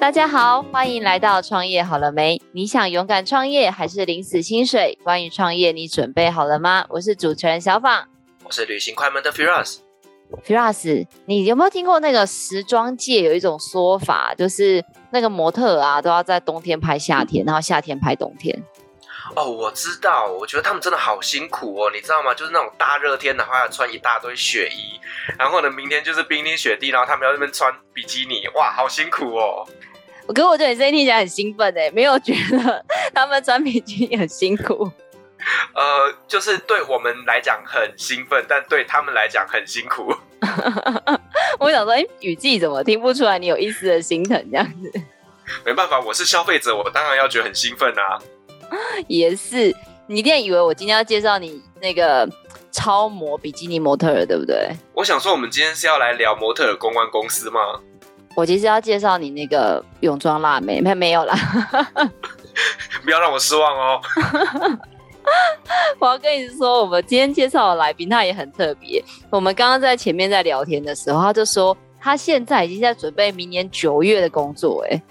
大家好，欢迎来到创业好了没？你想勇敢创业还是领死薪水？关于创业，你准备好了吗？我是主持人小访，我是旅行快门的 Firas。Firas，你有没有听过那个时装界有一种说法，就是那个模特啊都要在冬天拍夏天，然后夏天拍冬天？哦，我知道，我觉得他们真的好辛苦哦，你知道吗？就是那种大热天的话要穿一大堆雪衣，然后呢，明天就是冰天雪地，然后他们要那边穿比基尼，哇，好辛苦哦。我跟我觉得你声音听起来很兴奋哎，没有觉得他们穿比基尼很辛苦？呃，就是对我们来讲很兴奋，但对他们来讲很辛苦。我想说，哎，雨季怎么听不出来你有一丝的心疼这样子？没办法，我是消费者，我当然要觉得很兴奋啊。也是，你一定以为我今天要介绍你那个超模比基尼模特儿，对不对？我想说，我们今天是要来聊模特儿公关公司吗？我其实要介绍你那个泳装辣妹，没没有啦。不要让我失望哦。我要跟你说，我们今天介绍的来宾他也很特别。我们刚刚在前面在聊天的时候，他就说他现在已经在准备明年九月的工作。哎，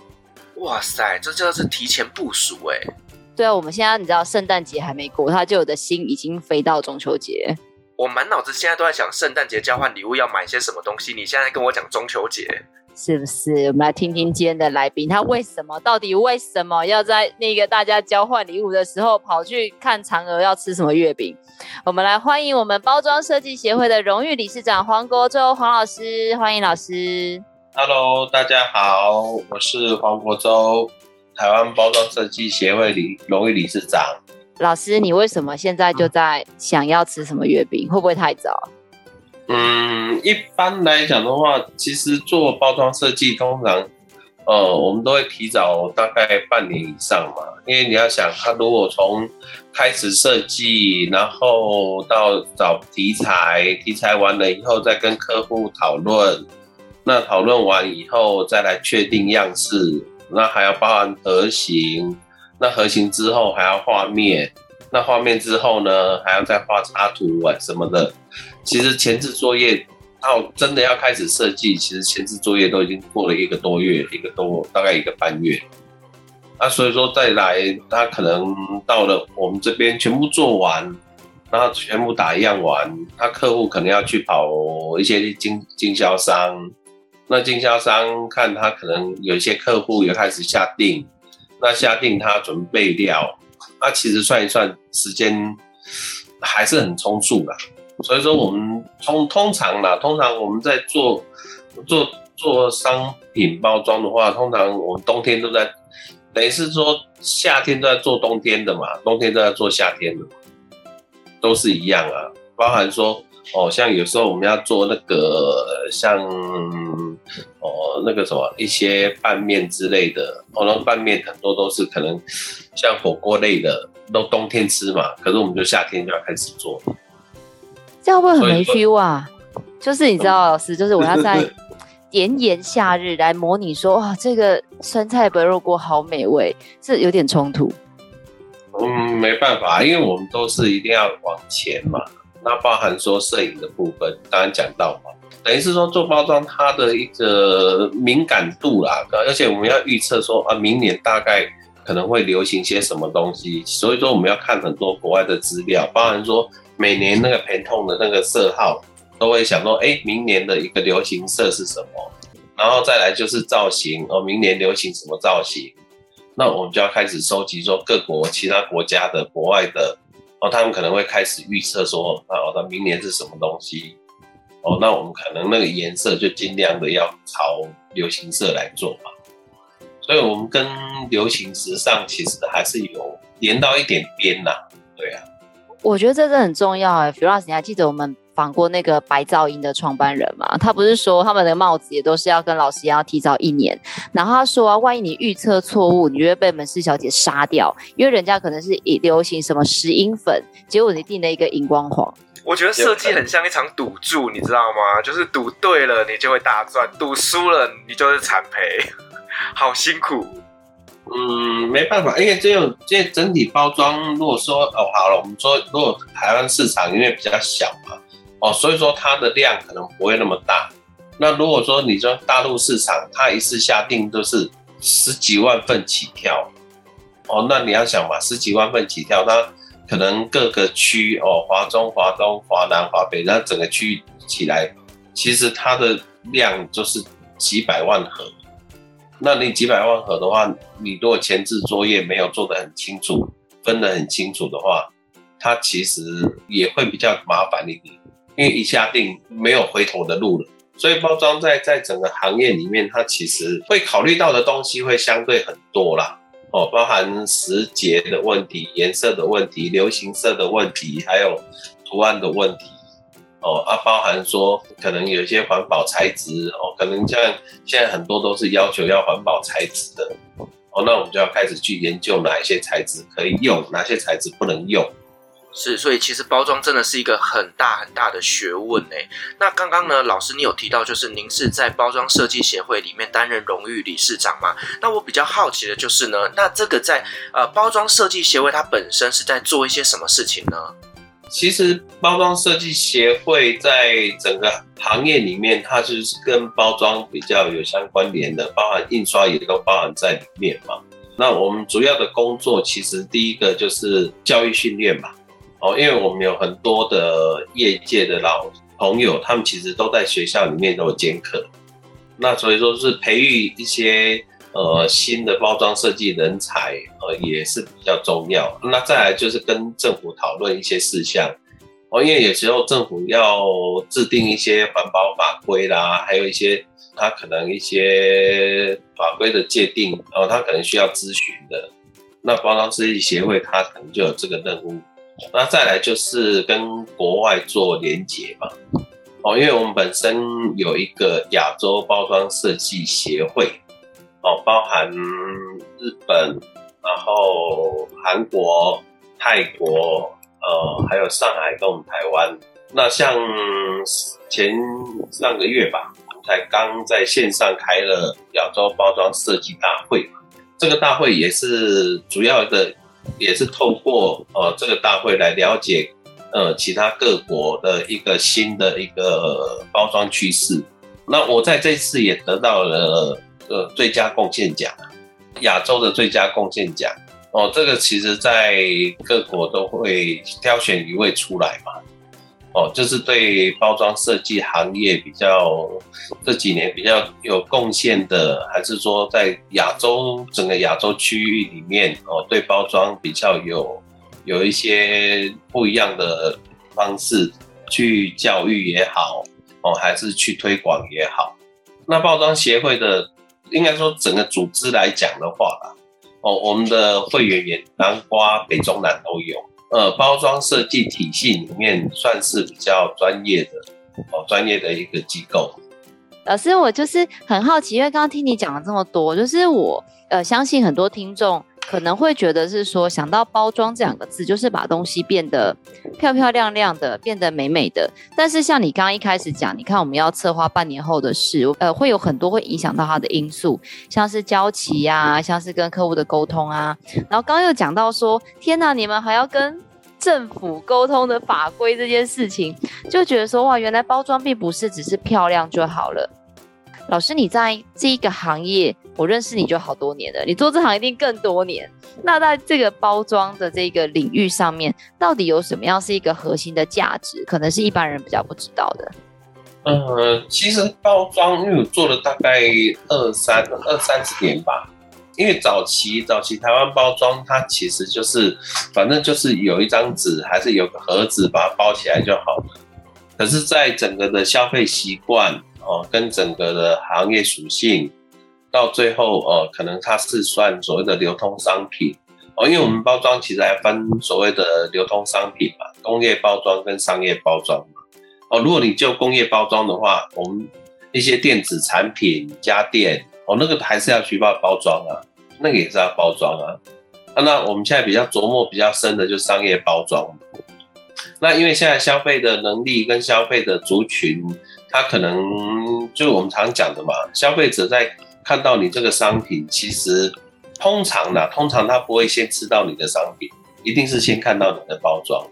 哇塞，这就是提前部署哎。对啊，我们现在你知道圣诞节还没过，他就有的心已经飞到中秋节。我满脑子现在都在想圣诞节交换礼物要买些什么东西，你现在跟我讲中秋节，是不是？我们来听听今天的来宾，他为什么到底为什么要在那个大家交换礼物的时候跑去看嫦娥要吃什么月饼？我们来欢迎我们包装设计协会的荣誉理事长黄国洲黄老师，欢迎老师。Hello，大家好，我是黄国洲。台湾包装设计协会理荣誉理事长，老师，你为什么现在就在想要吃什么月饼？会不会太早？嗯，一般来讲的话，其实做包装设计通常，呃，我们都会提早大概半年以上嘛。因为你要想，他如果从开始设计，然后到找题材，题材完了以后再跟客户讨论，那讨论完以后再来确定样式。那还要包含盒型，那核型之后还要画面，那画面之后呢，还要再画插图啊什么的。其实前置作业到真的要开始设计，其实前置作业都已经过了一个多月，一个多大概一个半月。那所以说再来，他可能到了我们这边全部做完，然后全部打样完，他客户可能要去跑一些经经销商。那经销商看他可能有一些客户也开始下定，那下定他准备料，那其实算一算时间还是很充足的，所以说我们通通常啦，通常我们在做做做商品包装的话，通常我们冬天都在，等于是说夏天都在做冬天的嘛，冬天都在做夏天的嘛，都是一样啊，包含说。哦，像有时候我们要做那个像哦那个什么一些拌面之类的，哦，那拌面很多都是可能像火锅类的，都冬天吃嘛，可是我们就夏天就要开始做，这样会很没 feel 啊？就是你知道，老师，就是我要在炎炎夏日来模拟说，哇，这个酸菜白肉锅好美味，这有点冲突。嗯，没办法，因为我们都是一定要往前嘛。那包含说摄影的部分，刚刚讲到嘛，等于是说做包装它的一个敏感度啦，而且我们要预测说啊，明年大概可能会流行些什么东西，所以说我们要看很多国外的资料，包含说每年那个 Pantone 的那个色号，都会想说，哎，明年的一个流行色是什么，然后再来就是造型哦，明年流行什么造型，那我们就要开始收集说各国其他国家的国外的。哦，他们可能会开始预测说，哦，那明年是什么东西？哦，那我们可能那个颜色就尽量的要朝流行色来做嘛。所以，我们跟流行时尚其实还是有连到一点边呐。对啊，我觉得这是很重要哎。Firas，你还记得我们访过那个白噪音的创办人嘛？他不是说他们的帽子也都是要跟老师一样提早一年，然后他说啊，万一你预测错误，你就会被门市小姐杀掉，因为人家可能是以流行什么石英粉，结果你订了一个荧光黄。我觉得设计很像一场赌注，你知道吗？就是赌对了你就会大赚，赌输了你就是惨赔，好辛苦。嗯，没办法，因为这种这整体包装，如果说哦好了，我们说如果台湾市场因为比较小嘛。哦，所以说它的量可能不会那么大。那如果说你说大陆市场，它一次下定都是十几万份起跳。哦，那你要想嘛，十几万份起跳，那可能各个区哦，华中、华东、华南、华北，那整个区域起来，其实它的量就是几百万盒。那你几百万盒的话，你如果前置作业没有做得很清楚，分得很清楚的话，它其实也会比较麻烦一点，因为一下定没有回头的路了。所以包装在在整个行业里面，它其实会考虑到的东西会相对很多啦。哦，包含时节的问题、颜色的问题、流行色的问题，还有图案的问题。哦，啊，包含说可能有一些环保材质哦，可能像现在很多都是要求要环保材质的。哦，那我们就要开始去研究哪一些材质可以用，哪些材质不能用。是，所以其实包装真的是一个很大很大的学问诶。那刚刚呢，老师你有提到，就是您是在包装设计协会里面担任荣誉理事长嘛？那我比较好奇的就是呢，那这个在呃包装设计协会它本身是在做一些什么事情呢？其实包装设计协会在整个行业里面，它就是跟包装比较有相关联的，包含印刷也都包含在里面嘛。那我们主要的工作，其实第一个就是教育训练嘛。哦，因为我们有很多的业界的老朋友，他们其实都在学校里面都有兼课，那所以说是培育一些呃新的包装设计人才，呃也是比较重要。那再来就是跟政府讨论一些事项，哦，因为有时候政府要制定一些环保法规啦，还有一些他可能一些法规的界定，然后他可能需要咨询的，那包装设计协会他可能就有这个任务。那再来就是跟国外做连结嘛，哦，因为我们本身有一个亚洲包装设计协会，哦，包含日本，然后韩国、泰国，呃，还有上海跟我们台湾。那像前上个月吧，我们才刚在线上开了亚洲包装设计大会，这个大会也是主要的。也是透过呃这个大会来了解呃其他各国的一个新的一个包装趋势。那我在这次也得到了呃最佳贡献奖，亚洲的最佳贡献奖。哦，这个其实在各国都会挑选一位出来嘛。哦，就是对包装设计行业比较这几年比较有贡献的，还是说在亚洲整个亚洲区域里面哦，对包装比较有有一些不一样的方式去教育也好哦，还是去推广也好。那包装协会的应该说整个组织来讲的话啦，哦，我们的会员也南瓜北中南都有。呃，包装设计体系里面算是比较专业的哦，专业的一个机构。老师，我就是很好奇，因为刚刚听你讲了这么多，就是我呃相信很多听众可能会觉得是说，想到包装这两个字，就是把东西变得漂漂亮亮的，变得美美的。但是像你刚刚一开始讲，你看我们要策划半年后的事，呃，会有很多会影响到它的因素，像是交期呀，像是跟客户的沟通啊。然后刚刚又讲到说，天哪，你们还要跟政府沟通的法规这件事情，就觉得说哇，原来包装并不是只是漂亮就好了。老师，你在这一个行业，我认识你就好多年了，你做这行一定更多年。那在这个包装的这个领域上面，到底有什么样是一个核心的价值？可能是一般人比较不知道的。呃，其实包装因为我做了大概二三二三十年吧，因为早期早期台湾包装它其实就是反正就是有一张纸，还是有个盒子把它包起来就好了。可是，在整个的消费习惯。哦，跟整个的行业属性，到最后哦，可能它是算所谓的流通商品哦，因为我们包装其实还分所谓的流通商品嘛，工业包装跟商业包装嘛。哦，如果你就工业包装的话，我们一些电子产品、家电哦，那个还是要需要包装啊，那个也是要包装啊。啊，那我们现在比较琢磨比较深的就是商业包装。那因为现在消费的能力跟消费的族群。他可能就是我们常讲的嘛，消费者在看到你这个商品，其实通常呢，通常他不会先吃到你的商品，一定是先看到你的包装。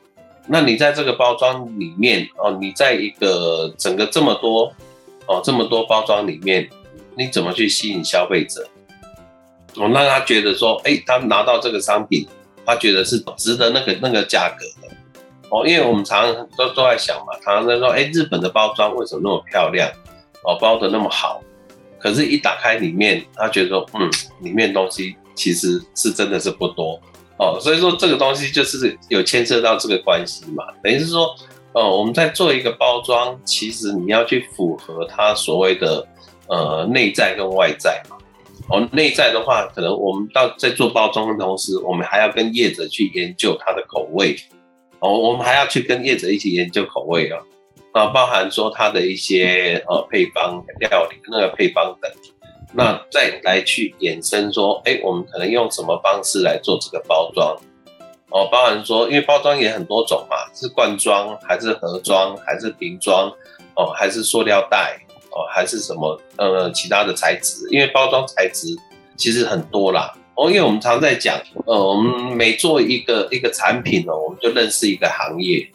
那你在这个包装里面哦，你在一个整个这么多哦这么多包装里面，你怎么去吸引消费者？我让他觉得说，哎，他拿到这个商品，他觉得是值得那个那个价格的。哦，因为我们常常都都在想嘛，常常在说，哎，日本的包装为什么那么漂亮？哦，包的那么好，可是，一打开里面，他觉得说，嗯，里面东西其实是真的是不多。哦，所以说这个东西就是有牵涉到这个关系嘛，等于是说，呃，我们在做一个包装，其实你要去符合它所谓的呃内在跟外在嘛。哦，内在的话，可能我们到在做包装的同时，我们还要跟业者去研究它的口味。哦，我们还要去跟业者一起研究口味啊，啊，包含说它的一些呃配方、料理那个配方等，那再来去衍生说，哎，我们可能用什么方式来做这个包装？哦，包含说，因为包装也很多种嘛，是罐装还是盒装还是瓶装？哦，还是塑料袋？哦，还是什么呃其他的材质？因为包装材质其实很多啦。哦，因为我们常在讲，呃，我们每做一个一个产品哦，我们就认识一个行业，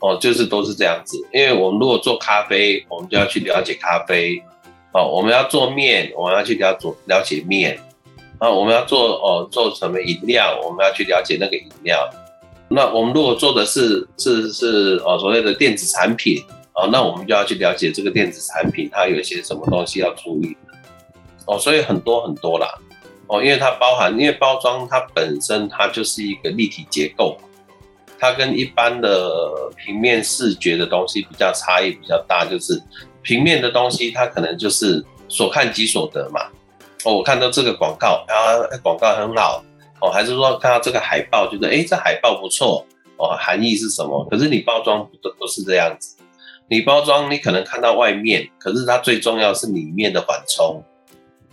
哦，就是都是这样子。因为我们如果做咖啡，我们就要去了解咖啡，哦，我们要做面，我们要去了解了解面，啊，我们要做哦做什么饮料，我们要去了解那个饮料。那我们如果做的是是是哦所谓的电子产品，哦，那我们就要去了解这个电子产品它有些什么东西要注意，哦，所以很多很多啦。哦，因为它包含，因为包装它本身它就是一个立体结构，它跟一般的平面视觉的东西比较差异比较大，就是平面的东西它可能就是所看即所得嘛。哦，我看到这个广告啊，广告很好，哦，还是说看到这个海报，觉得诶，这海报不错，哦，含义是什么？可是你包装不不是这样子，你包装你可能看到外面，可是它最重要是里面的缓冲。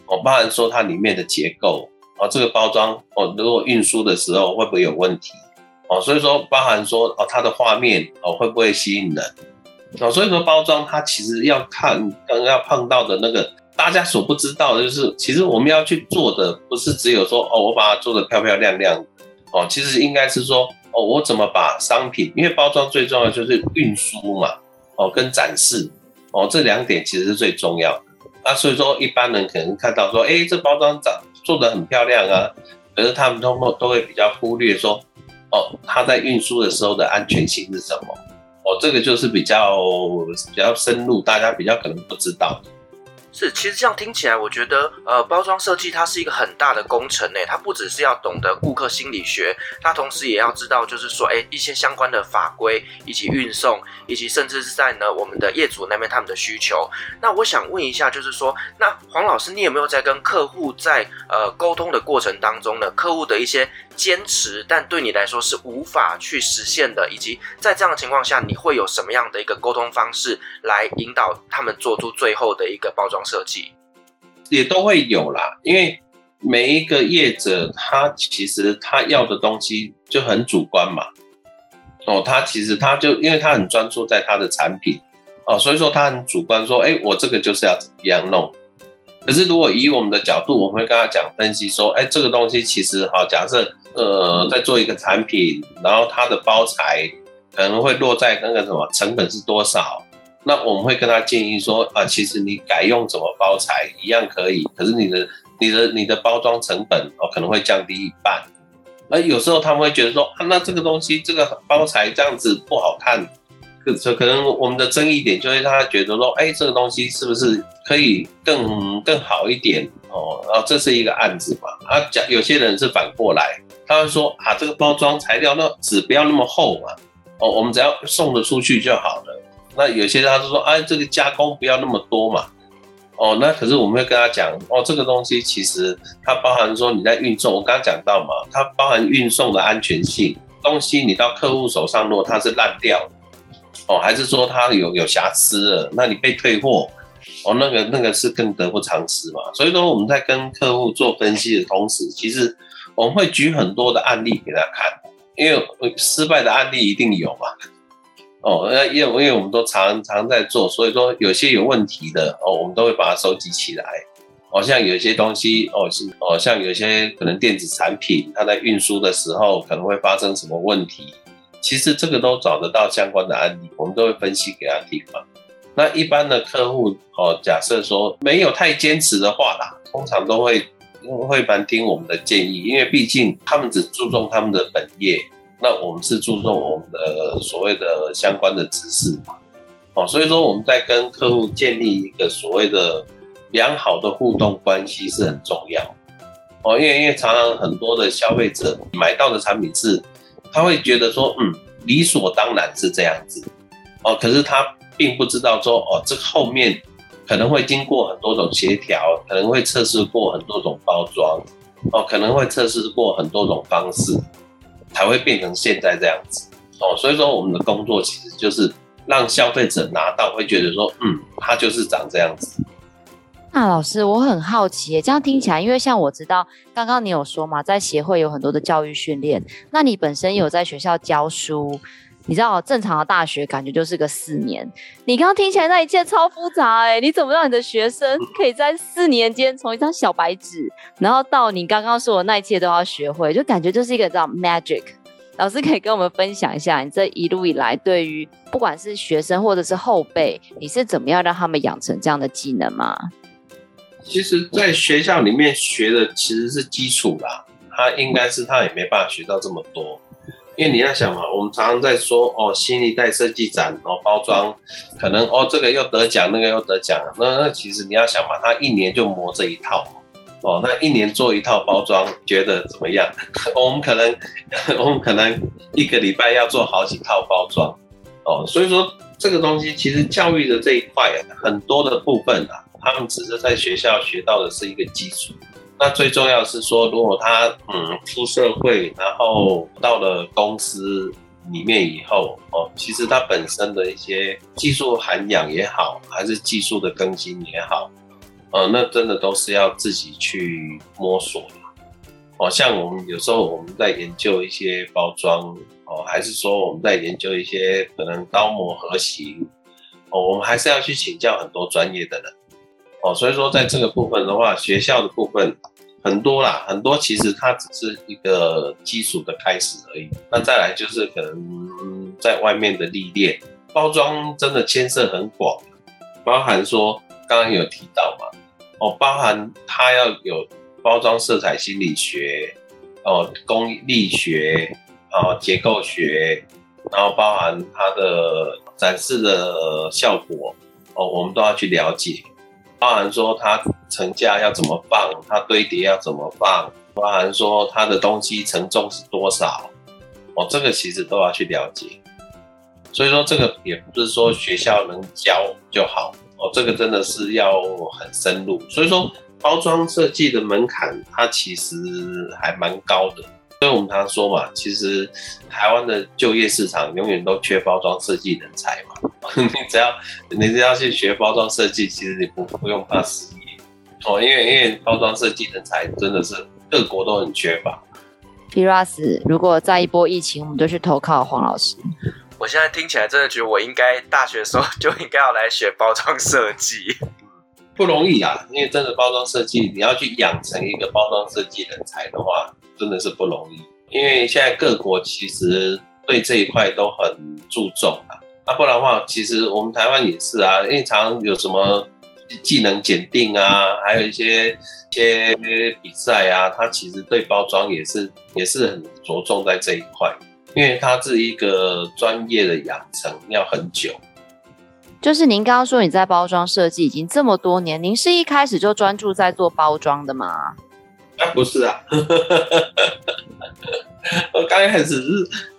哦，包含说它里面的结构，哦，这个包装，哦，如果运输的时候会不会有问题？哦，所以说包含说，哦，它的画面，哦，会不会吸引人？哦，所以说包装它其实要看，刚刚要碰到的那个大家所不知道的就是，其实我们要去做的不是只有说，哦，我把它做得漂漂亮亮，哦，其实应该是说，哦，我怎么把商品，因为包装最重要就是运输嘛，哦，跟展示，哦，这两点其实是最重要的。啊，所以说一般人可能看到说，哎、这包装长做的很漂亮啊，可是他们通过都会比较忽略说，哦，它在运输的时候的安全性是什么？哦，这个就是比较比较深入，大家比较可能不知道。是，其实这样听起来，我觉得，呃，包装设计它是一个很大的工程呢。它不只是要懂得顾客心理学，它同时也要知道，就是说，哎，一些相关的法规，以及运送，以及甚至是在呢我们的业主那边他们的需求。那我想问一下，就是说，那黄老师，你有没有在跟客户在呃沟通的过程当中呢，客户的一些坚持，但对你来说是无法去实现的，以及在这样的情况下，你会有什么样的一个沟通方式来引导他们做出最后的一个包装设计？也都会有啦，因为每一个业者他其实他要的东西就很主观嘛。哦，他其实他就因为他很专注在他的产品哦，所以说他很主观说，哎，我这个就是要怎么样弄。可是如果以我们的角度，我们会跟他讲分析说，哎，这个东西其实好，假设。呃，在做一个产品，然后它的包材可能会落在那个什么成本是多少？那我们会跟他建议说啊，其实你改用怎么包材一样可以，可是你的、你的、你的包装成本哦可能会降低一半。而有时候他们会觉得说啊，那这个东西这个包材这样子不好看，可可能我们的争议点就会让他觉得说，哎，这个东西是不是可以更更好一点哦？然后这是一个案子嘛？啊，讲有些人是反过来。他会说啊，这个包装材料那纸不要那么厚嘛，哦，我们只要送得出去就好了。那有些他就说，哎，这个加工不要那么多嘛，哦，那可是我们会跟他讲，哦，这个东西其实它包含说你在运送，我刚刚讲到嘛，它包含运送的安全性，东西你到客户手上，如果它是烂掉，哦，还是说它有有瑕疵了，那你被退货，哦，那个那个是更得不偿失嘛。所以说我们在跟客户做分析的同时，其实。我们会举很多的案例给他看，因为失败的案例一定有嘛。哦，那因为因为我们都常常在做，所以说有些有问题的哦，我们都会把它收集起来。哦，像有些东西哦是哦，像有些可能电子产品，它在运输的时候可能会发生什么问题，其实这个都找得到相关的案例，我们都会分析给他听嘛。那一般的客户哦，假设说没有太坚持的话啦，通常都会。会蛮听我们的建议，因为毕竟他们只注重他们的本业，那我们是注重我们的所谓的相关的知识嘛。哦，所以说我们在跟客户建立一个所谓的良好的互动关系是很重要。哦，因为因为常常很多的消费者买到的产品是，他会觉得说，嗯，理所当然是这样子。哦，可是他并不知道说，哦，这后面。可能会经过很多种协调，可能会测试过很多种包装，哦，可能会测试过很多种方式，才会变成现在这样子，哦，所以说我们的工作其实就是让消费者拿到会觉得说，嗯，它就是长这样子。那老师，我很好奇，这样听起来，因为像我知道，刚刚你有说嘛，在协会有很多的教育训练，那你本身有在学校教书。你知道正常的大学感觉就是个四年，你刚刚听起来那一切超复杂哎、你怎么让你的学生可以在四年间从一张小白纸，然后到你刚刚说的那一切都要学会，就感觉就是一个叫 magic。老师可以跟我们分享一下，你这一路以来对于不管是学生或者是后辈，你是怎么样让他们养成这样的技能吗？其实，在学校里面学的其实是基础啦，他应该是他也没办法学到这么多。因为你要想嘛，我们常常在说哦，新一代设计展哦，包装可能哦，这个又得奖，那个又得奖。那那其实你要想嘛，他一年就磨这一套哦，那一年做一套包装，觉得怎么样？我们可能 我们可能一个礼拜要做好几套包装哦，所以说这个东西其实教育的这一块很多的部分啊，他们只是在学校学到的是一个基础。那最重要是说，如果他嗯出社会，然后到了公司里面以后哦，其实他本身的一些技术涵养也好，还是技术的更新也好，呃，那真的都是要自己去摸索的。哦，像我们有时候我们在研究一些包装哦，还是说我们在研究一些可能刀模盒型哦，我们还是要去请教很多专业的人。哦，所以说在这个部分的话，学校的部分很多啦，很多其实它只是一个基础的开始而已。那再来就是可能在外面的历练，包装真的牵涉很广，包含说刚刚有提到嘛，哦，包含它要有包装色彩心理学，哦，工艺学，哦，结构学，然后包含它的展示的效果，哦，我们都要去了解。包含说它层架要怎么放，它堆叠要怎么放，包含说它的东西承重是多少，哦，这个其实都要去了解。所以说这个也不是说学校能教就好，哦，这个真的是要很深入。所以说包装设计的门槛它其实还蛮高的。所以我们常说嘛，其实台湾的就业市场永远都缺包装设计人才嘛。你只要你只要去学包装设计，其实你不不用怕失业哦，因为因为包装设计人才真的是各国都很缺乏。Piras，如果再一波疫情，我们就去投靠黄老师。我现在听起来真的觉得我应该大学的时候就应该要来学包装设计，不容易啊，因为真的包装设计，你要去养成一个包装设计人才的话。真的是不容易，因为现在各国其实对这一块都很注重啊。那不然的话，其实我们台湾也是啊，因为常常有什么技能检定啊，还有一些一些比赛啊，它其实对包装也是也是很着重在这一块，因为它是一个专业的养成要很久。就是您刚刚说你在包装设计已经这么多年，您是一开始就专注在做包装的吗？啊，不是啊，我刚开始是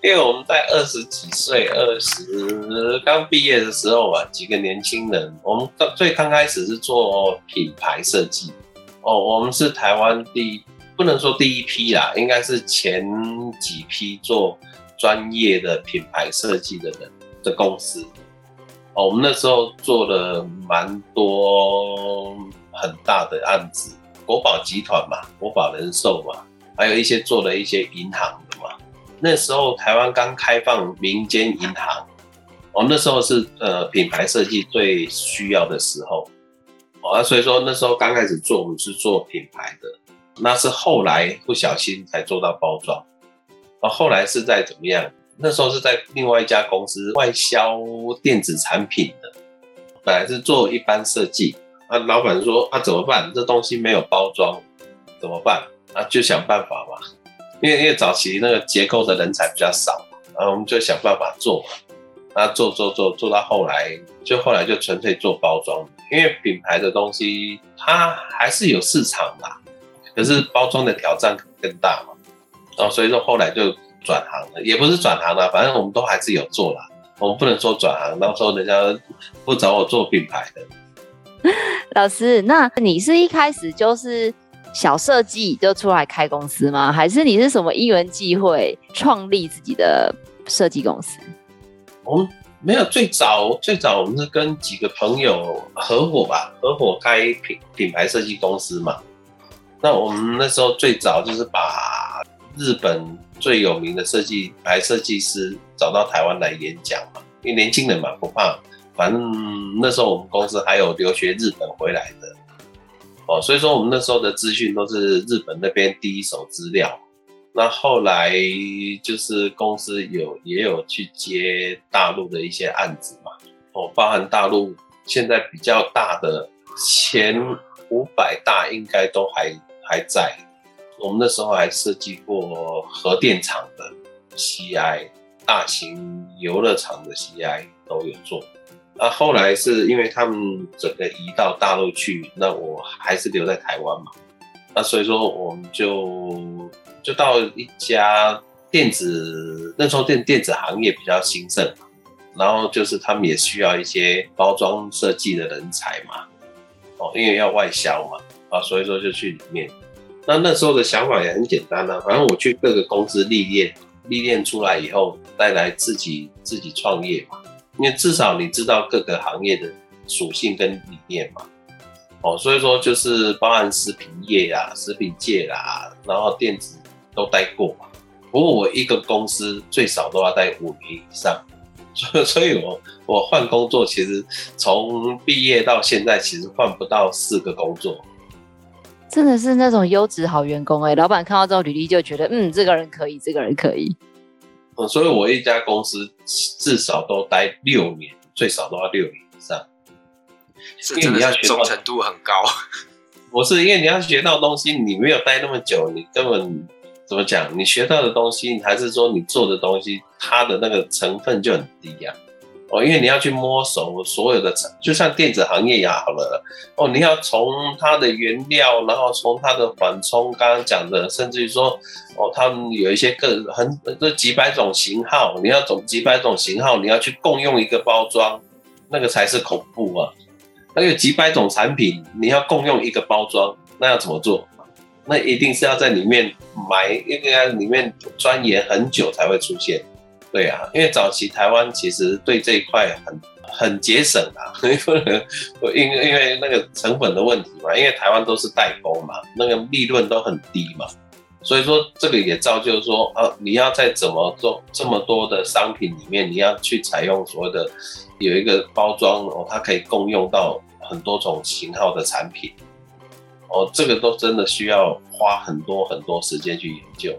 因为我们在二十几岁、二十刚毕业的时候啊，几个年轻人，我们最刚开始是做品牌设计哦，我们是台湾第不能说第一批啦，应该是前几批做专业的品牌设计的人的公司哦，我们那时候做了蛮多很大的案子。国宝集团嘛，国宝人寿嘛，还有一些做了一些银行的嘛。那时候台湾刚开放民间银行，哦，那时候是呃品牌设计最需要的时候，哦，所以说那时候刚开始做，我们是做品牌的，那是后来不小心才做到包装，哦，后来是在怎么样？那时候是在另外一家公司外销电子产品的，本来是做一般设计。啊，老板说啊，怎么办？这东西没有包装，怎么办？啊，就想办法嘛。因为因为早期那个结构的人才比较少，然后我们就想办法做嘛。啊，做做做做到后来，就后来就纯粹做包装。因为品牌的东西它还是有市场嘛，可是包装的挑战更大嘛。哦，所以说后来就转行了，也不是转行了，反正我们都还是有做啦。我们不能说转行，到时候人家不找我做品牌的。老师，那你是一开始就是小设计就出来开公司吗？还是你是什么因缘际会创立自己的设计公司？我们没有，最早最早我们是跟几个朋友合伙吧，合伙开品品牌设计公司嘛。那我们那时候最早就是把日本最有名的设计牌设计师找到台湾来演讲嘛，因为年轻人嘛不怕。反正那时候我们公司还有留学日本回来的，哦，所以说我们那时候的资讯都是日本那边第一手资料。那后来就是公司有也有去接大陆的一些案子嘛，哦，包含大陆现在比较大的前五百大应该都还还在。我们那时候还设计过核电厂的 CI，大型游乐场的 CI 都有做。那后来是因为他们整个移到大陆去，那我还是留在台湾嘛。那所以说我们就就到一家电子，那时候电电子行业比较兴盛嘛，然后就是他们也需要一些包装设计的人才嘛。哦，因为要外销嘛，啊，所以说就去里面。那那时候的想法也很简单啊，反正我去各个公司历练，历练出来以后，再来自己自己创业嘛。因为至少你知道各个行业的属性跟理念嘛，哦，所以说就是包含食品业、啊、食品界啦，然后电子都待过嘛。不过我一个公司最少都要待五年以上，所以所以我我换工作其实从毕业到现在其实换不到四个工作，真的是那种优质好员工哎、老板看到之后履历就觉得嗯，这个人可以，这个人可以。嗯，所以我一家公司至少都待六年，最少都要六年以上。因为你要学忠诚度很高。不是，因为你要学到东西，你没有待那么久，你根本怎么讲？你学到的东西，还是说你做的东西，它的那个成分就很低呀、啊。哦，因为你要去摸熟所有的，就像电子行业也好了。哦，你要从它的原料，然后从它的缓冲，刚刚讲的，甚至于说，哦，他们有一些个很这几百种型号，你要总几百种型号，你要去共用一个包装，那个才是恐怖啊！那有几百种产品，你要共用一个包装，那要怎么做？那一定是要在里面埋，应该里面钻研很久才会出现。对啊，因为早期台湾其实对这一块很很节省啊，因 为因为那个成本的问题嘛，因为台湾都是代工嘛，那个利润都很低嘛，所以说这个也造就说啊，你要在怎么做这么多的商品里面，你要去采用所谓的有一个包装哦，它可以共用到很多种型号的产品，哦，这个都真的需要花很多很多时间去研究。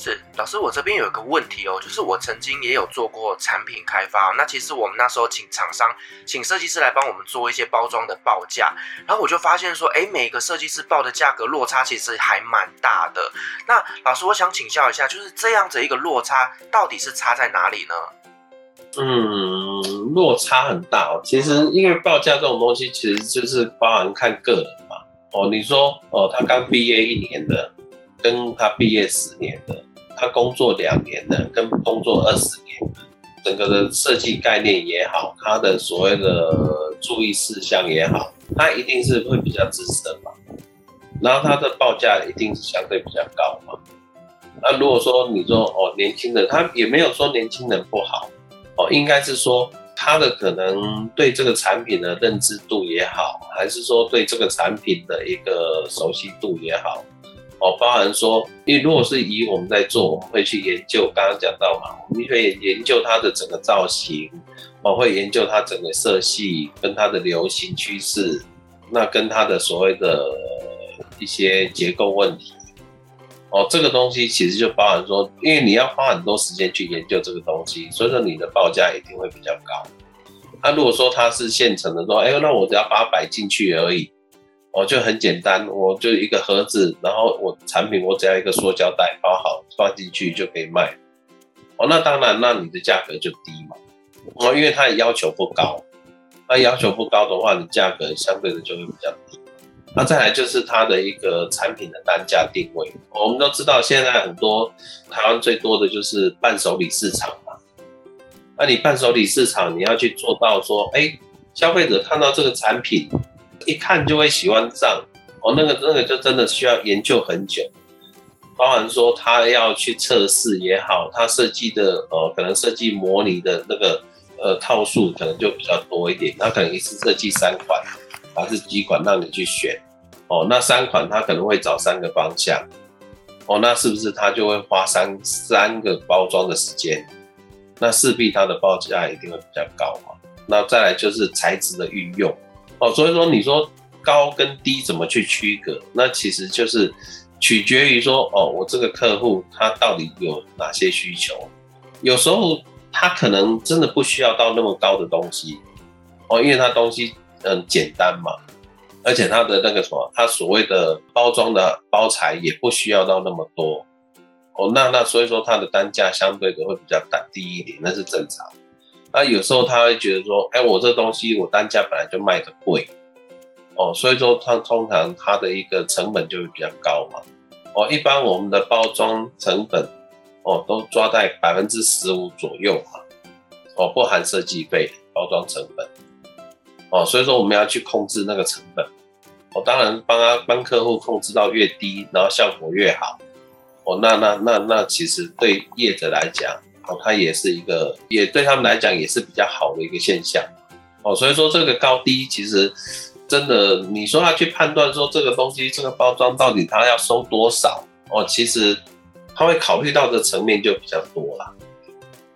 是老师，我这边有一个问题哦，就是我曾经也有做过产品开发。那其实我们那时候请厂商、请设计师来帮我们做一些包装的报价，然后我就发现说，哎，每个设计师报的价格落差其实还蛮大的。那老师，我想请教一下，就是这样子一个落差到底是差在哪里呢？嗯，落差很大哦。其实因为报价这种东西，其实就是包含看个人嘛。哦，你说哦，他刚毕业一年的，跟他毕业十年的。他工作两年的，跟工作二十年，整个的设计概念也好，他的所谓的注意事项也好，他一定是会比较资深嘛。然后他的报价一定是相对比较高嘛。那如果说你说哦，年轻人，他也没有说年轻人不好哦，应该是说他的可能对这个产品的认知度也好，还是说对这个产品的一个熟悉度也好。哦，包含说，因为如果是以我们在做，我们会去研究，刚刚讲到嘛，我们会研究它的整个造型，我会研究它整个色系跟它的流行趋势，那跟它的所谓的一些结构问题。哦，这个东西其实就包含说，因为你要花很多时间去研究这个东西，所以说你的报价一定会比较高。那、如果说它是现成的，说，哎，那我只要把它摆进去而已。哦，就很简单，我就一个盒子，然后我产品我只要一个塑胶袋包好放进去就可以卖。哦，那当然，那你的价格就低嘛。哦，因为它的要求不高，那要求不高的话，你价格相对的就会比较低。那再来就是它的一个产品的单价定位。我们都知道，现在很多台湾最多的就是伴手礼市场嘛。那你伴手礼市场，你要去做到说，哎，消费者看到这个产品，一看就会喜欢上。哦，那个那个就真的需要研究很久，包含说他要去测试也好，他设计的呃，可能设计模拟的那个呃套数可能就比较多一点，他可能一次设计三款。还是几款让你去选哦，那三款他可能会找三个方向哦，那是不是他就会花三三个包装的时间？那势必它的报价一定会比较高嘛。那再来就是材质的运用哦，所以说你说高跟低怎么去区隔？那其实就是取决于说哦，我这个客户他到底有哪些需求？有时候他可能真的不需要到那么高的东西哦，因为他东西。很简单嘛，而且他的那个什么，他所谓的包装的包材也不需要到那么多哦。那那所以说它的单价相对的会比较低一点，那是正常。那有时候他会觉得说，哎，我这东西我单价本来就卖的贵哦，所以说他通常它的一个成本就会比较高嘛。哦，一般我们的包装成本哦都抓在百分之十五左右嘛，哦不含设计费，包装成本。哦，所以说我们要去控制那个成本，哦、当然帮他帮客户控制到越低，然后效果越好。哦，那那那那其实对业者来讲，哦，它也是一个，也对他们来讲也是比较好的一个现象。哦，所以说这个高低其实真的，你说他去判断说这个东西这个包装到底他要收多少，哦，其实他会考虑到的层面就比较多了。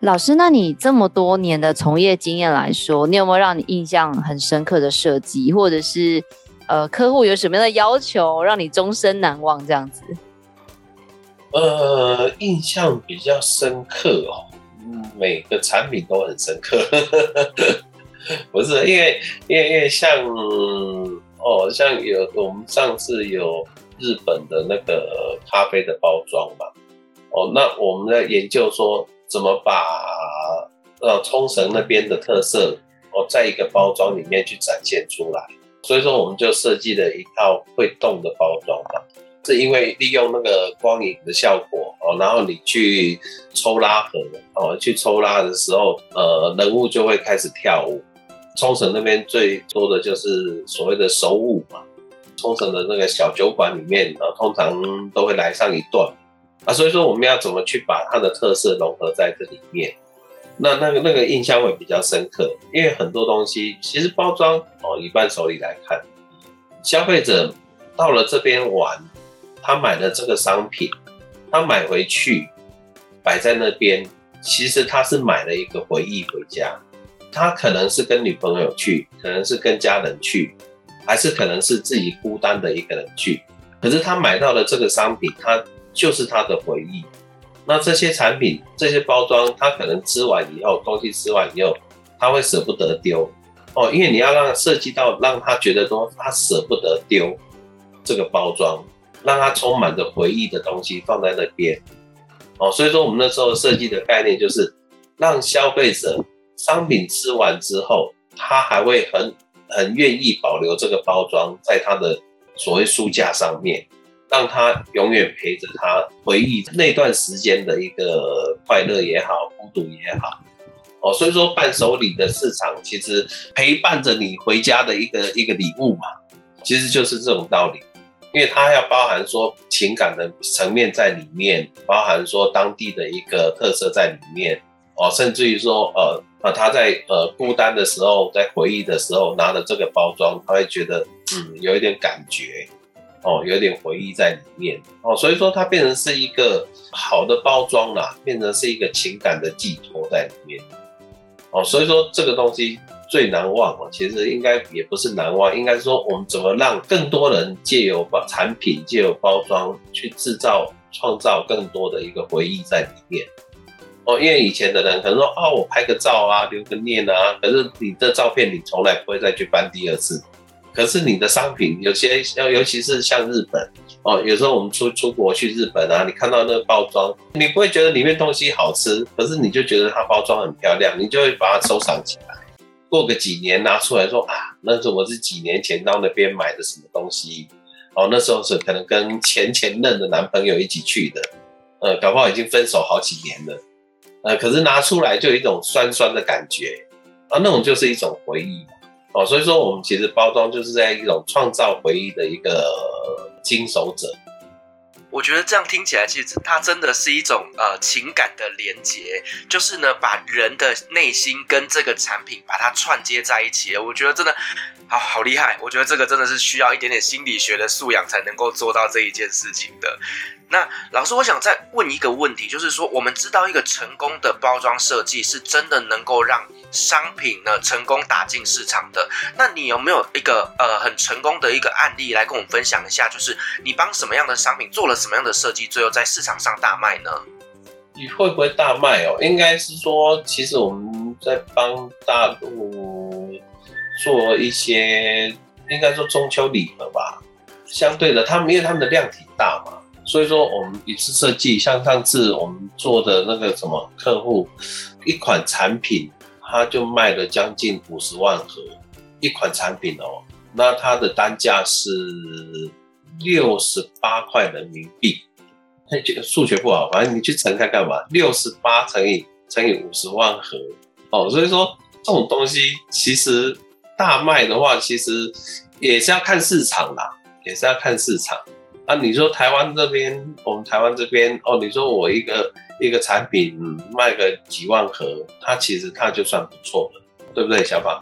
老师，那你这么多年的从业经验来说，你有没有让你印象很深刻的设计，或者是呃客户有什么样的要求让你终身难忘这样子？呃，印象比较深刻哦，每个产品都很深刻，不是因为因为因为像哦像有我们上次有日本的那个咖啡的包装嘛，哦那我们在研究说。怎么把呃冲绳那边的特色哦，在一个包装里面去展现出来？所以说我们就设计了一套会动的包装嘛，是因为利用那个光影的效果哦，然后你去抽拉盒哦，去抽拉的时候，呃，人物就会开始跳舞。冲绳那边最多的就是所谓的手舞嘛，冲绳的那个小酒馆里面，呃，通常都会来上一段。啊，所以说我们要怎么去把它的特色融合在这里面？那那个那个印象会比较深刻，因为很多东西其实包装哦，以伴手礼来看，消费者到了这边玩，他买的这个商品，他买回去摆在那边，其实他是买了一个回忆回家。他可能是跟女朋友去，可能是跟家人去，还是可能是自己孤单的一个人去。可是他买到了这个商品，他就是他的回忆，那这些产品、这些包装，他可能吃完以后，东西吃完以后，他会舍不得丢哦，因为你要让他设计到让他觉得说他舍不得丢这个包装，让他充满着回忆的东西放在那边哦，所以说我们那时候设计的概念就是让消费者商品吃完之后，他还会很很愿意保留这个包装在他的所谓书架上面。让他永远陪着他，回忆那段时间的一个快乐也好，孤独也好，哦，所以说伴手礼的市场其实陪伴着你回家的一个一个礼物嘛，其实就是这种道理，因为它要包含说情感的层面在里面，包含说当地的一个特色在里面，哦，甚至于说呃呃他在呃孤单的时候，在回忆的时候拿着这个包装，他会觉得嗯有一点感觉。哦，有点回忆在里面哦，所以说它变成是一个好的包装啦，变成是一个情感的寄托在里面哦，所以说这个东西最难忘哦，其实应该也不是难忘，应该是说我们怎么让更多人借由把产品、借由包装去制造、创造更多的一个回忆在里面哦，因为以前的人可能说啊，我拍个照啊，留个念啊，可是你的照片你从来不会再去翻第二次。可是你的商品有些要，尤其是像日本哦，有时候我们出出国去日本啊，你看到那个包装，你不会觉得里面东西好吃，可是你就觉得它包装很漂亮，你就会把它收藏起来。过个几年拿出来说啊，那是我是几年前到那边买的什么东西哦，那时候是可能跟前前任的男朋友一起去的，呃，搞不好已经分手好几年了，呃，可是拿出来就有一种酸酸的感觉啊，那种就是一种回忆。哦，所以说我们其实包装就是在一种创造回忆的一个经手者。我觉得这样听起来，其实它真的是一种呃情感的连接，就是呢把人的内心跟这个产品把它串接在一起。我觉得真的好好厉害，我觉得这个真的是需要一点点心理学的素养才能够做到这一件事情的。那老师，我想再问一个问题，就是说，我们知道一个成功的包装设计是真的能够让商品呢成功打进市场的。那你有没有一个呃很成功的一个案例来跟我们分享一下？就是你帮什么样的商品做了什么样的设计，最后在市场上大卖呢？你会不会大卖哦？应该是说，其实我们在帮大陆做一些，应该说中秋礼盒吧。相对的，他们因为他们的量体大嘛。所以说，我们一次设计，像上次我们做的那个什么客户，一款产品，他就卖了将近五十万盒，一款产品哦，那它的单价是六十八块人民币。那这个数学不好，反正你去乘它干嘛？六十八乘以乘以五十万盒哦，所以说这种东西其实大卖的话，其实也是要看市场啦，也是要看市场。啊，你说台湾这边，我们台湾这边哦，你说我一个一个产品卖个几万盒，它其实它就算不错了，对不对，小宝？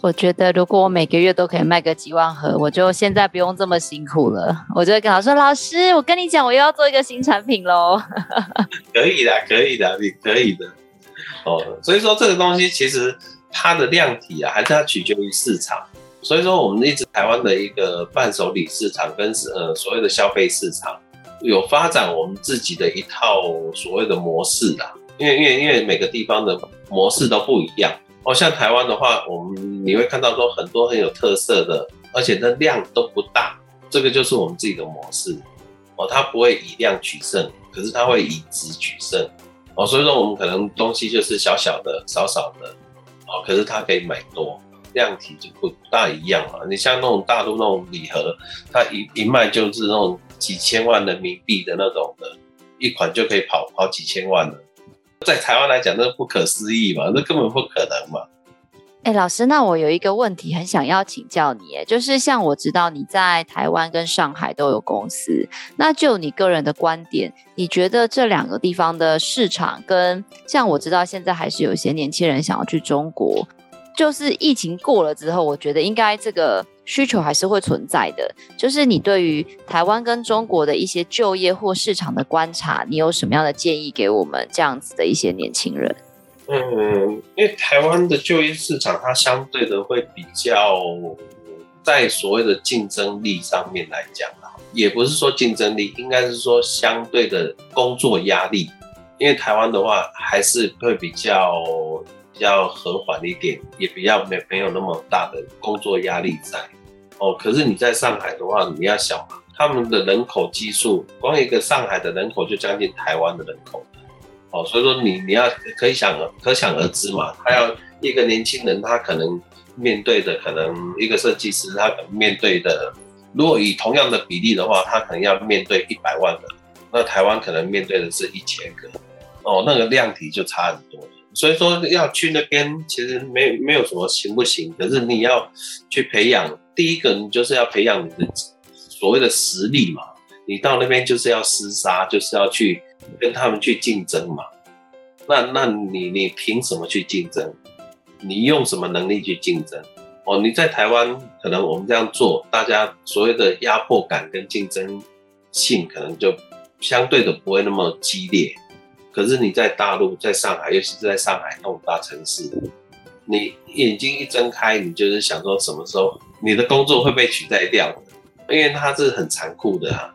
我觉得如果我每个月都可以卖个几万盒，我就现在不用这么辛苦了。我就会跟老师说：“老师，我跟你讲，我又要做一个新产品喽。”可以的，可以的，你可以的。哦，所以说这个东西其实它的量体啊，还是要取决于市场。所以说，我们一直台湾的一个伴手礼市场跟呃所谓的消费市场，有发展我们自己的一套所谓的模式啦。因为因为因为每个地方的模式都不一样哦。像台湾的话，我们你会看到说很多很有特色的，而且那量都不大，这个就是我们自己的模式哦。它不会以量取胜，可是它会以质取胜哦。所以说，我们可能东西就是小小的、少少的哦，可是它可以买多。量体就不大一样嘛。你像那种大陆那种礼盒，它一一卖就是那种几千万人民币的那种的，一款就可以跑跑几千万了。在台湾来讲，那不可思议嘛，那根本不可能嘛。哎、老师，那我有一个问题很想要请教你，哎，就是像我知道你在台湾跟上海都有公司，那就你个人的观点，你觉得这两个地方的市场跟像我知道现在还是有些年轻人想要去中国。就是疫情过了之后，我觉得应该这个需求还是会存在的。就是你对于台湾跟中国的一些就业或市场的观察，你有什么样的建议给我们这样子的一些年轻人？嗯，因为台湾的就业市场它相对的会比较在所谓的竞争力上面来讲啊，也不是说竞争力，应该是说相对的工作压力。因为台湾的话还是会比较。比较和缓一点，也比较没没有那么大的工作压力在哦。可是你在上海的话，你要想，他们的人口基数，光一个上海的人口就将近台湾的人口哦。所以说你你要可以想可想而知嘛，他要一个年轻人，他可能面对的可能一个设计师，他可能面对的，如果以同样的比例的话，他可能要面对一百万个，那台湾可能面对的是一千个哦，那个量体就差很多。所以说要去那边，其实没没有什么行不行，可是你要去培养，第一个你就是要培养你的所谓的实力嘛。你到那边就是要厮杀，就是要去跟他们去竞争嘛。那那你你凭什么去竞争？你用什么能力去竞争？哦，你在台湾可能我们这样做，大家所谓的压迫感跟竞争性可能就相对的不会那么激烈。可是你在大陆，在上海，尤其是在上海那种大城市，你眼睛一睁开，你就是想说什么时候你的工作会被取代掉的，因为它是很残酷的啊，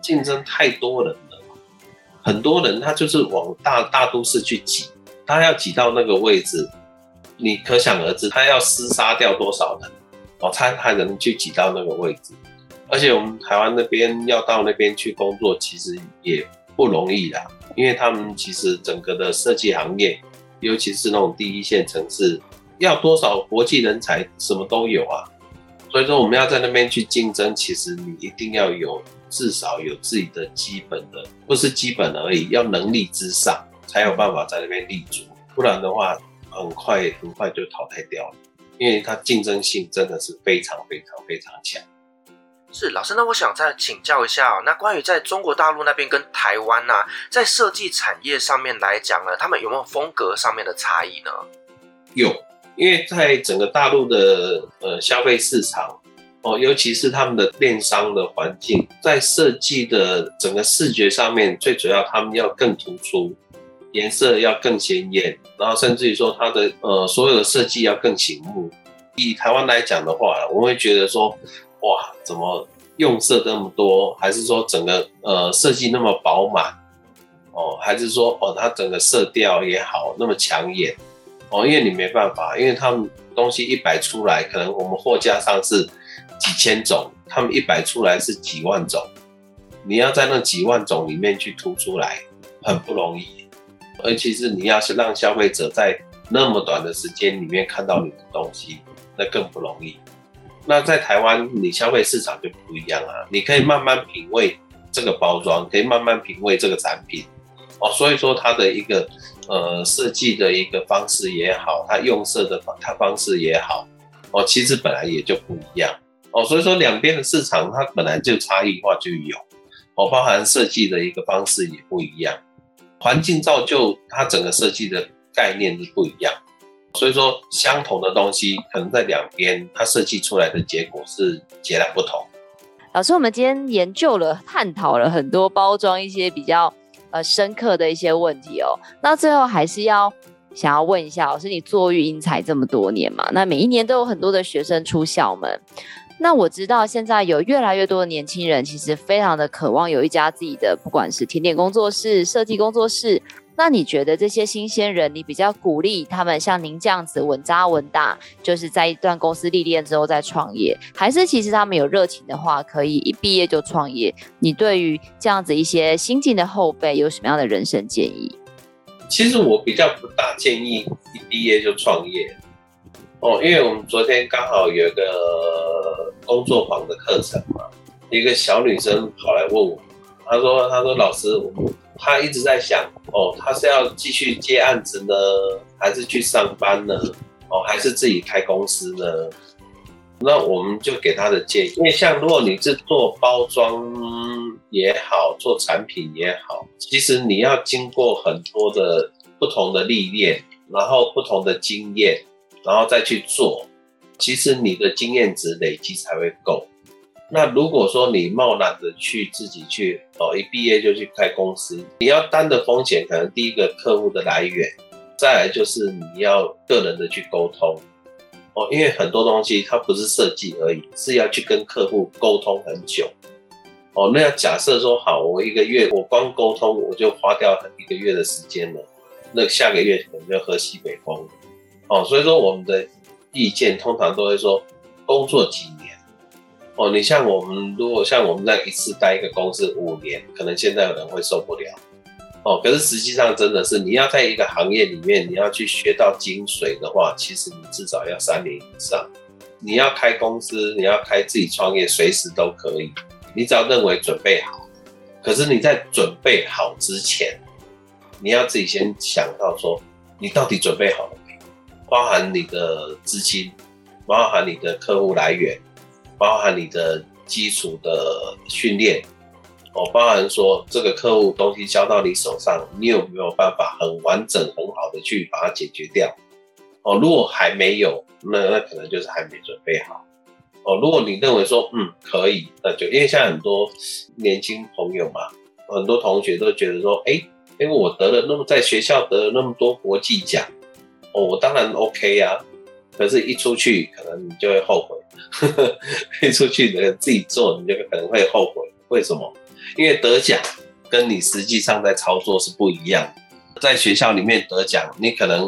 竞争太多人了，很多人他就是往大大都市去挤，他要挤到那个位置，你可想而知，他要厮杀掉多少人，哦，才能去挤到那个位置。而且我们台湾那边要到那边去工作，其实也不容易啦，因为他们其实整个的设计行业，尤其是那种第一线城市，要多少国际人才，什么都有啊。所以说我们要在那边去竞争，其实你一定要有至少有自己的基本的，不是基本而已，要能力之上才有办法在那边立足，不然的话很快很快就淘汰掉了，因为它竞争性真的是非常非常非常强。是老师，那我想再请教一下，那关于在中国大陆那边跟台湾呐，在设计产业上面来讲呢，他们有没有风格上面的差异呢？有，因为在整个大陆的呃消费市场哦，尤其是他们的电商的环境，在设计的整个视觉上面，最主要他们要更突出，颜色要更鲜艳，然后甚至于说它的呃所有的设计要更醒目。以台湾来讲的话，我会觉得说。哇，怎么用色这么多？还是说整个呃设计那么饱满？哦，还是说哦它整个色调也好那么抢眼？哦，因为你没办法，因为他们东西一摆出来，可能我们货架上是几千种，他们一摆出来是几万种，你要在那几万种里面去突出来，很不容易。而其是你要是让消费者在那么短的时间里面看到你的东西，那更不容易。那在台湾，你消费市场就不一样啊，你可以慢慢品味这个包装，可以慢慢品味这个产品，哦，所以说它的一个呃设计的一个方式也好，它用色的方它方式也好，哦，其实本来也就不一样，哦，所以说两边的市场它本来就差异化就有，哦，包含设计的一个方式也不一样，环境造就它整个设计的概念是不一样。所以说，相同的东西，可能在两边它设计出来的结果是截然不同。老师，我们今天研究了、探讨了很多包装一些比较呃深刻的一些问题哦。那最后还是要想要问一下，老师，你做育英才这么多年嘛？那每一年都有很多的学生出校门。那我知道现在有越来越多的年轻人，其实非常的渴望有一家自己的，不管是甜点工作室、设计工作室。那你觉得这些新鲜人，你比较鼓励他们像您这样子稳扎稳打，就是在一段公司历练之后再创业，还是其实他们有热情的话，可以一毕业就创业？你对于这样子一些新进的后辈有什么样的人生建议？其实我比较不大建议一毕业就创业哦，因为我们昨天刚好有一个工作坊的课程嘛，一个小女生跑来问我，她说：“她说老师，我们。”他一直在想，哦，他是要继续接案子呢，还是去上班呢？哦，还是自己开公司呢？那我们就给他的建议，因为像如果你是做包装也好，做产品也好，其实你要经过很多的不同的历练，然后不同的经验，然后再去做，其实你的经验值累积才会够。那如果说你贸然的去自己去哦，一毕业就去开公司，你要担的风险可能第一个客户的来源，再来就是你要个人的去沟通哦，因为很多东西它不是设计而已，是要去跟客户沟通很久哦。那要假设说好，我一个月我光沟通我就花掉一个月的时间了，那下个月可能就喝西北风哦。所以说我们的意见通常都会说工作几。哦，你像我们，如果像我们在一次待一个公司五年，可能现在有人会受不了。哦，可是实际上真的是，你要在一个行业里面，你要去学到精髓的话，其实你至少要三年以上。你要开公司，你要开自己创业，随时都可以。你只要认为准备好，可是你在准备好之前，你要自己先想到说，你到底准备好了没有？包含你的资金，包含你的客户来源。包含你的基础的训练，哦，包含说这个客户东西交到你手上，你有没有办法很完整、很好的去把它解决掉？哦，如果还没有，那那可能就是还没准备好。哦，如果你认为说嗯可以，那就因为现在很多年轻朋友嘛，很多同学都觉得说，哎，因为我得了那么在学校得了那么多国际奖，哦，我当然 OK 呀，啊，可是一出去可能你就会后悔。呵呵，飞出去的自己做，你就可能会后悔。为什么？因为得奖跟你实际上在操作是不一样。在学校里面得奖，你可能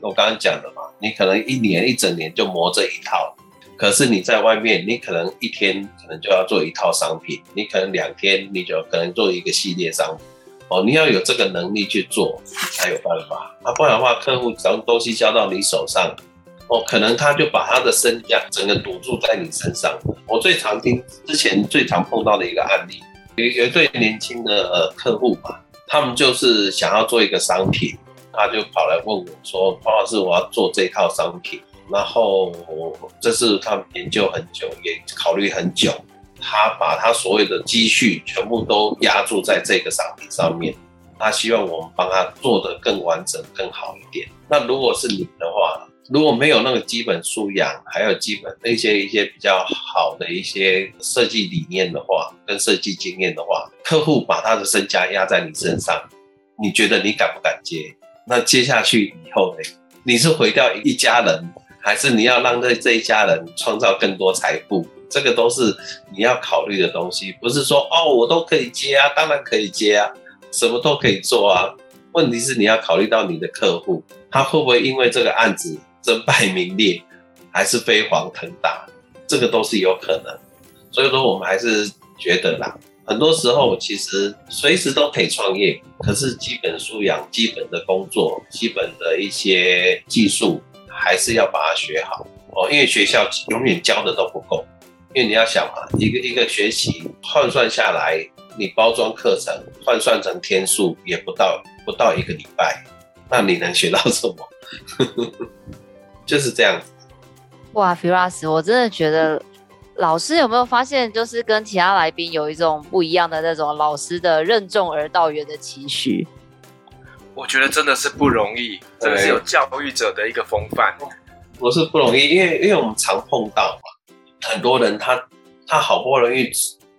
我刚刚讲的嘛，你可能一年一整年就磨这一套。可是你在外面，你可能一天可能就要做一套商品，你可能两天你就可能做一个系列商品。哦，你要有这个能力去做，才有办法。啊，不然的话，客户只要东西交到你手上，哦，可能他就把他的身价整个赌注在你身上。我最常听之前最常碰到的一个案例，有有一对年轻的呃客户嘛，他们就是想要做一个商品，他就跑来问我说：“黄老师，我要做这套商品，然后这是他们研究很久，也考虑很久。”他把他所有的积蓄全部都压注在这个商品上面，他希望我们帮他做得更完整、更好一点。那如果是你的话，如果没有那个基本素养，还有基本那些一些比较好的一些设计理念的话，跟设计经验的话，客户把他的身家压在你身上，你觉得你敢不敢接？那接下去以后呢？你是毁掉一家人，还是你要让这这一家人创造更多财富？这个都是你要考虑的东西，不是说哦，我都可以接啊，当然可以接啊，什么都可以做啊。问题是你要考虑到你的客户，他会不会因为这个案子身败名裂，还是飞黄腾达，这个都是有可能。所以说，我们还是觉得啦，很多时候其实随时都可以创业，可是基本素养、基本的工作、基本的一些技术，还是要把它学好哦，因为学校永远教的都不够。因为你要想嘛，一个一个学期换算下来，你包装课程换算成天数也不到不到一个礼拜，那你能学到什么？就是这样子。哇，Firas，我真的觉得老师有没有发现，就是跟其他来宾有一种不一样的那种老师的任重而道远的期许？我觉得真的是不容易，真的是有教育者的一个风范。我是不容易，因为因为我们常碰到嘛。很多人他他好不容易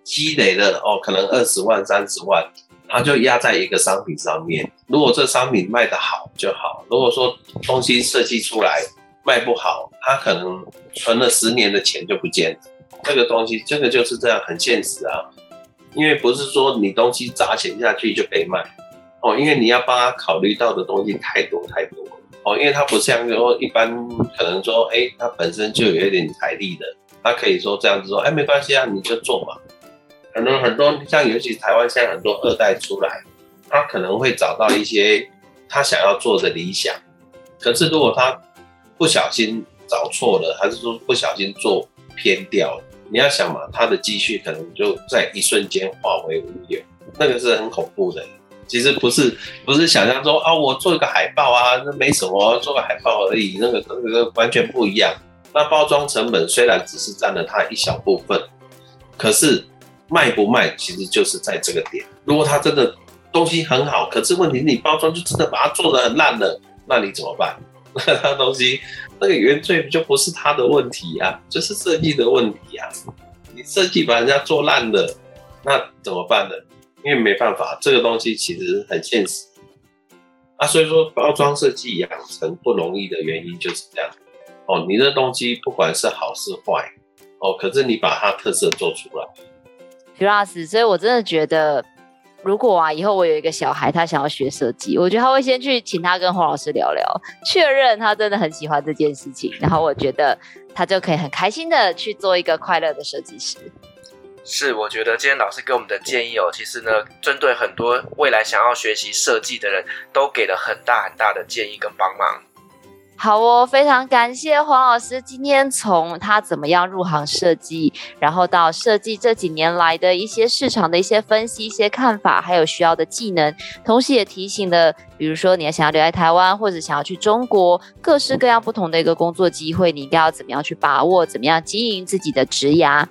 积累了哦，可能二十万、三十万，他就压在一个商品上面。如果这商品卖得好就好，如果说东西设计出来卖不好，他可能存了十年的钱就不见了。这个东西这个就是这样，很现实啊。因为不是说你东西砸钱下去就可以卖哦，因为你要帮他考虑到的东西太多太多哦，因为他不像说一般可能说，哎，他本身就有一点财力的。他可以说这样子说，哎，没关系啊，你就做嘛。可能很多像尤其台湾现在很多二代出来，他可能会找到一些他想要做的理想。可是如果他不小心找错了，还是说不小心做偏掉了，你要想嘛，他的积蓄可能就在一瞬间化为乌有，那个是很恐怖的。其实不是不是想象中啊，我做一个海报啊，那没什么，做个海报而已，那个那个完全不一样。那包装成本虽然只是占了它一小部分，可是卖不卖其实就是在这个点。如果它真的东西很好，可是问题你包装就真的把它做得很烂了，那你怎么办？那东西那个原罪就不是他的问题啊，就是设计的问题啊。你设计把人家做烂了，那怎么办呢？因为没办法，这个东西其实很现实啊。所以说包装设计养成不容易的原因就是这样。哦，你的东西不管是好是坏，哦，可是你把它特色做出来，Firas，所以我真的觉得，如果啊以后我有一个小孩，他想要学设计，我觉得他会先去请他跟黄老师聊聊，确认他真的很喜欢这件事情，然后我觉得他就可以很开心的去做一个快乐的设计师。是，我觉得今天老师给我们的建议哦，其实呢，针对很多未来想要学习设计的人都给了很大很大的建议跟帮忙。好哦，非常感谢黄老师今天从他怎么样入行设计，然后到设计这几年来的一些市场的一些分析、一些看法，还有需要的技能，同时也提醒了，比如说你要想要留在台湾，或者想要去中国，各式各样不同的一个工作机会，你应该要怎么样去把握，怎么样经营自己的职涯。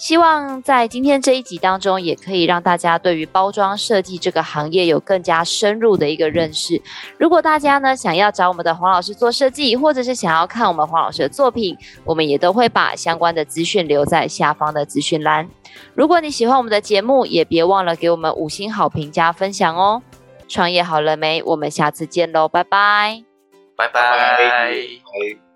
希望在今天这一集当中，也可以让大家对于包装设计这个行业有更加深入的一个认识。如果大家呢想要找我们的黄老师做设计，或者是想要看我们黄老师的作品，我们也都会把相关的资讯留在下方的资讯栏。如果你喜欢我们的节目，也别忘了给我们五星好评加分享哦。创业好了没？我们下次见喽，拜拜，拜拜。